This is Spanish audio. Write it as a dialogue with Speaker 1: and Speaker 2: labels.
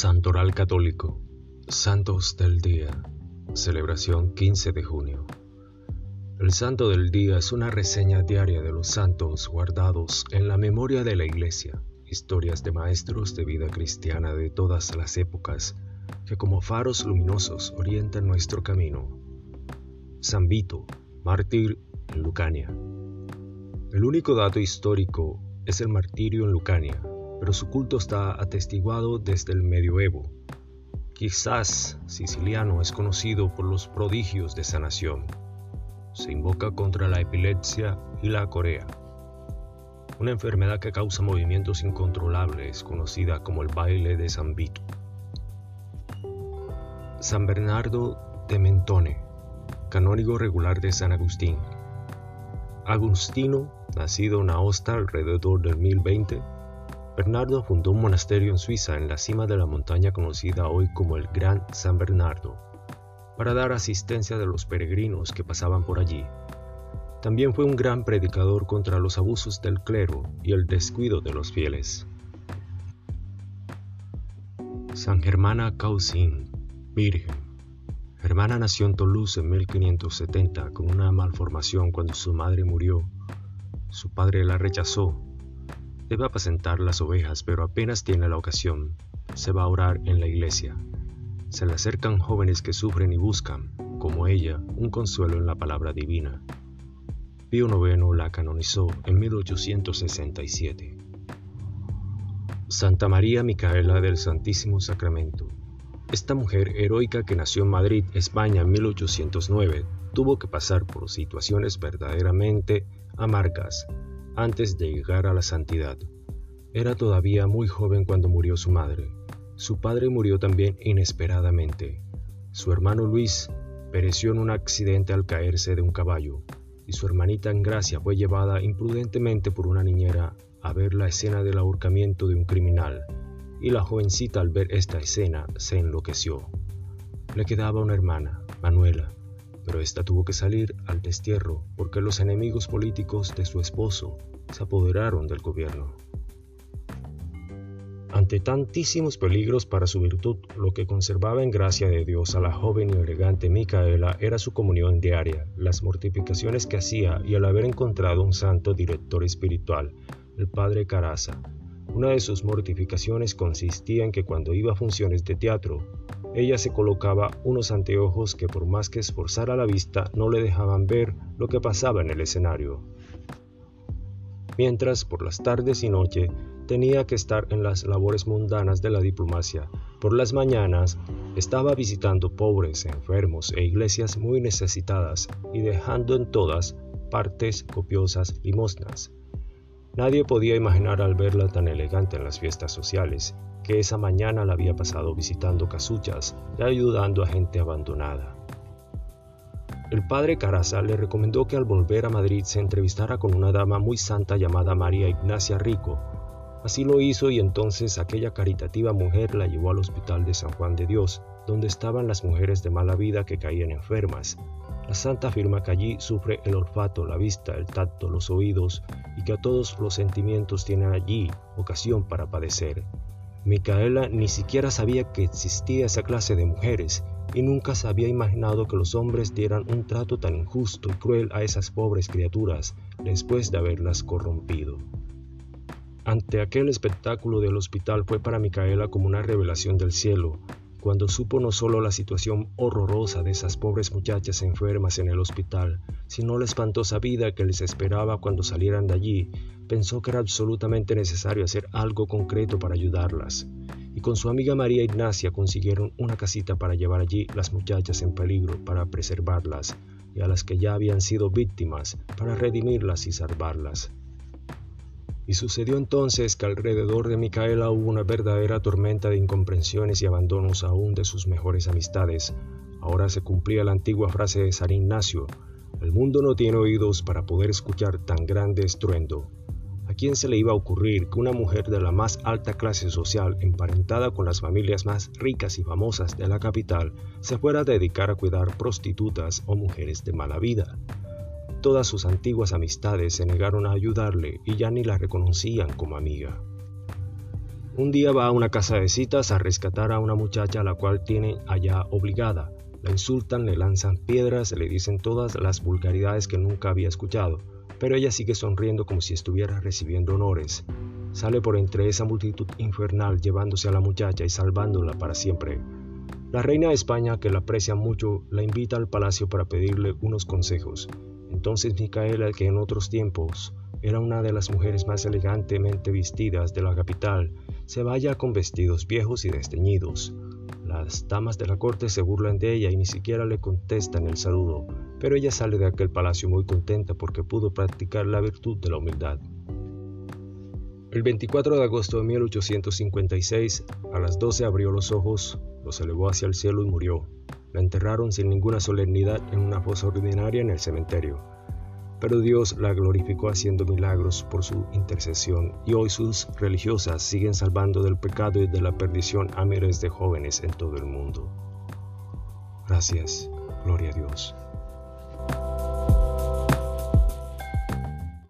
Speaker 1: Santoral Católico, Santos del Día, celebración 15 de junio. El Santo del Día es una reseña diaria de los santos guardados en la memoria de la Iglesia, historias de maestros de vida cristiana de todas las épocas que como faros luminosos orientan nuestro camino. San Vito, mártir en Lucania. El único dato histórico es el martirio en Lucania, pero su culto está atestiguado desde el medioevo. Quizás Siciliano es conocido por los prodigios de sanación. Se invoca contra la epilepsia y la corea, una enfermedad que causa movimientos incontrolables conocida como el baile de San Vito. San Bernardo de Mentone, canónigo regular de San Agustín. Agustino, nacido en Aosta alrededor del 1020, Bernardo fundó un monasterio en Suiza en la cima de la montaña conocida hoy como el Gran San Bernardo, para dar asistencia a los peregrinos que pasaban por allí. También fue un gran predicador contra los abusos del clero y el descuido de los fieles. San Germana Causin, Virgen. Germana nació en Toulouse en 1570 con una malformación cuando su madre murió. Su padre la rechazó Debe apacentar las ovejas, pero apenas tiene la ocasión, se va a orar en la iglesia. Se le acercan jóvenes que sufren y buscan, como ella, un consuelo en la palabra divina. Pío IX la canonizó en 1867. Santa María Micaela del Santísimo Sacramento. Esta mujer heroica que nació en Madrid, España en 1809, tuvo que pasar por situaciones verdaderamente amargas antes de llegar a la santidad. Era todavía muy joven cuando murió su madre. Su padre murió también inesperadamente. Su hermano Luis pereció en un accidente al caerse de un caballo, y su hermanita Gracia fue llevada imprudentemente por una niñera a ver la escena del ahorcamiento de un criminal, y la jovencita al ver esta escena se enloqueció. Le quedaba una hermana, Manuela, pero ésta tuvo que salir al destierro porque los enemigos políticos de su esposo se apoderaron del gobierno. Ante tantísimos peligros para su virtud, lo que conservaba en gracia de Dios a la joven y elegante Micaela era su comunión diaria, las mortificaciones que hacía y el haber encontrado un santo director espiritual, el padre Caraza. Una de sus mortificaciones consistía en que cuando iba a funciones de teatro, ella se colocaba unos anteojos que por más que esforzara la vista no le dejaban ver lo que pasaba en el escenario. Mientras, por las tardes y noche, tenía que estar en las labores mundanas de la diplomacia. Por las mañanas, estaba visitando pobres, enfermos e iglesias muy necesitadas y dejando en todas partes copiosas limosnas. Nadie podía imaginar al verla tan elegante en las fiestas sociales, que esa mañana la había pasado visitando casuchas y ayudando a gente abandonada. El padre Caraza le recomendó que al volver a Madrid se entrevistara con una dama muy santa llamada María Ignacia Rico. Así lo hizo y entonces aquella caritativa mujer la llevó al hospital de San Juan de Dios, donde estaban las mujeres de mala vida que caían enfermas, la santa afirma que allí sufre el olfato, la vista, el tacto, los oídos y que a todos los sentimientos tienen allí ocasión para padecer. Micaela ni siquiera sabía que existía esa clase de mujeres y nunca se había imaginado que los hombres dieran un trato tan injusto y cruel a esas pobres criaturas después de haberlas corrompido. Ante aquel espectáculo del hospital fue para Micaela como una revelación del cielo, cuando supo no solo la situación horrorosa de esas pobres muchachas enfermas en el hospital, sino la espantosa vida que les esperaba cuando salieran de allí, pensó que era absolutamente necesario hacer algo concreto para ayudarlas. Y con su amiga María Ignacia consiguieron una casita para llevar allí las muchachas en peligro, para preservarlas, y a las que ya habían sido víctimas, para redimirlas y salvarlas. Y sucedió entonces que alrededor de Micaela hubo una verdadera tormenta de incomprensiones y abandonos aún de sus mejores amistades. Ahora se cumplía la antigua frase de San Ignacio, el mundo no tiene oídos para poder escuchar tan grande estruendo. ¿A quién se le iba a ocurrir que una mujer de la más alta clase social, emparentada con las familias más ricas y famosas de la capital, se fuera a dedicar a cuidar prostitutas o mujeres de mala vida? Todas sus antiguas amistades se negaron a ayudarle y ya ni la reconocían como amiga. Un día va a una casa de citas a rescatar a una muchacha a la cual tiene allá obligada. La insultan, le lanzan piedras, le dicen todas las vulgaridades que nunca había escuchado, pero ella sigue sonriendo como si estuviera recibiendo honores. Sale por entre esa multitud infernal llevándose a la muchacha y salvándola para siempre. La reina de España, que la aprecia mucho, la invita al palacio para pedirle unos consejos. Entonces Micaela, que en otros tiempos era una de las mujeres más elegantemente vestidas de la capital, se vaya con vestidos viejos y desteñidos. Las damas de la corte se burlan de ella y ni siquiera le contestan el saludo, pero ella sale de aquel palacio muy contenta porque pudo practicar la virtud de la humildad. El 24 de agosto de 1856, a las 12 abrió los ojos, los elevó hacia el cielo y murió. La enterraron sin ninguna solemnidad en una fosa ordinaria en el cementerio. Pero Dios la glorificó haciendo milagros por su intercesión y hoy sus religiosas siguen salvando del pecado y de la perdición a miles de jóvenes en todo el mundo. Gracias, gloria a Dios.